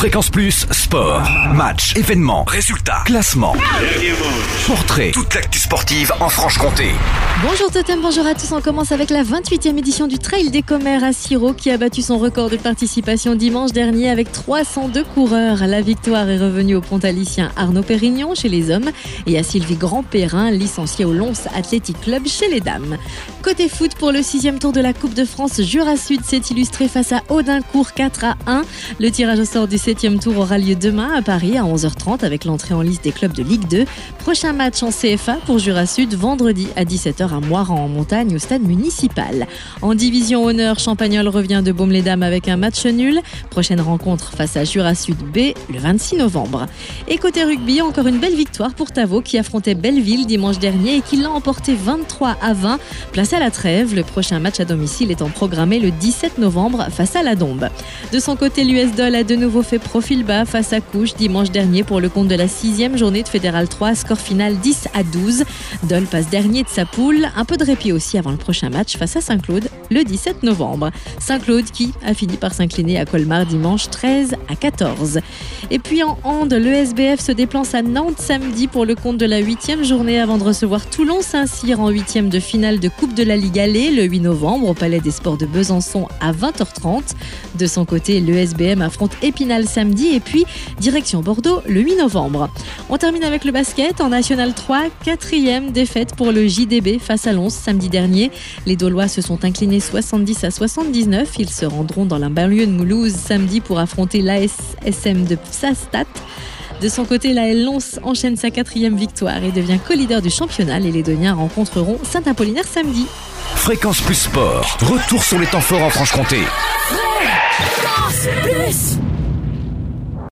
Fréquence Plus, sport, match, événements, résultats, classement, portrait, toute l'actu sportive en Franche-Comté. Bonjour Totem, bonjour à tous. On commence avec la 28e édition du Trail des Commères à Siro qui a battu son record de participation dimanche dernier avec 302 coureurs. La victoire est revenue au pontalicien Arnaud Pérignon chez les hommes et à Sylvie Grand-Perrin, licenciée au Lons Athletic Club chez les dames. Côté foot, pour le sixième tour de la Coupe de France, Jura Sud s'est illustré face à Audincourt 4 à 1. Le tirage au sort du septième tour aura lieu demain à Paris à 11h30 avec l'entrée en liste des clubs de Ligue 2. Prochain match en CFA pour Jura Sud vendredi à 17h à Moiran en montagne au stade municipal. En division honneur, Champagnol revient de Baume-les-Dames avec un match nul. Prochaine rencontre face à Jura Sud B le 26 novembre. Et côté rugby, encore une belle victoire pour Tavo qui affrontait Belleville dimanche dernier et qui l'a emporté 23 à 20. Place à la trêve, le prochain match à domicile étant programmé le 17 novembre face à la Dombe. De son côté, l'US Dol a de nouveau fait profil bas face à Couche dimanche dernier pour le compte de la sixième journée de Fédéral 3, score final 10 à 12. Dol passe dernier de sa poule, un peu de répit aussi avant le prochain match face à Saint-Claude le 17 novembre. Saint-Claude qui a fini par s'incliner à Colmar dimanche 13 à 14. Et puis en hand, l'ESBF se déplace à Nantes samedi pour le compte de la huitième journée avant de recevoir Toulon-Saint-Cyr en huitième de finale de Coupe de la Ligue Allée le 8 novembre au Palais des Sports de Besançon à 20h30. De son côté, l'ESBM affronte Épinal samedi et puis direction Bordeaux le 8 novembre. On termine avec le basket en National 3, quatrième défaite pour le JDB face à Lons samedi dernier. Les Dolois se sont inclinés 70 à 79. Ils se rendront dans la banlieue de Moulouse samedi pour affronter l'ASSM de Psastat. De son côté, la Lons enchaîne sa quatrième victoire et devient co-leader du championnat. Les Lédoniens rencontreront Saint-Apollinaire samedi. Fréquence Plus Sport, retour sur les temps forts en Franche-Comté. Fréquence Plus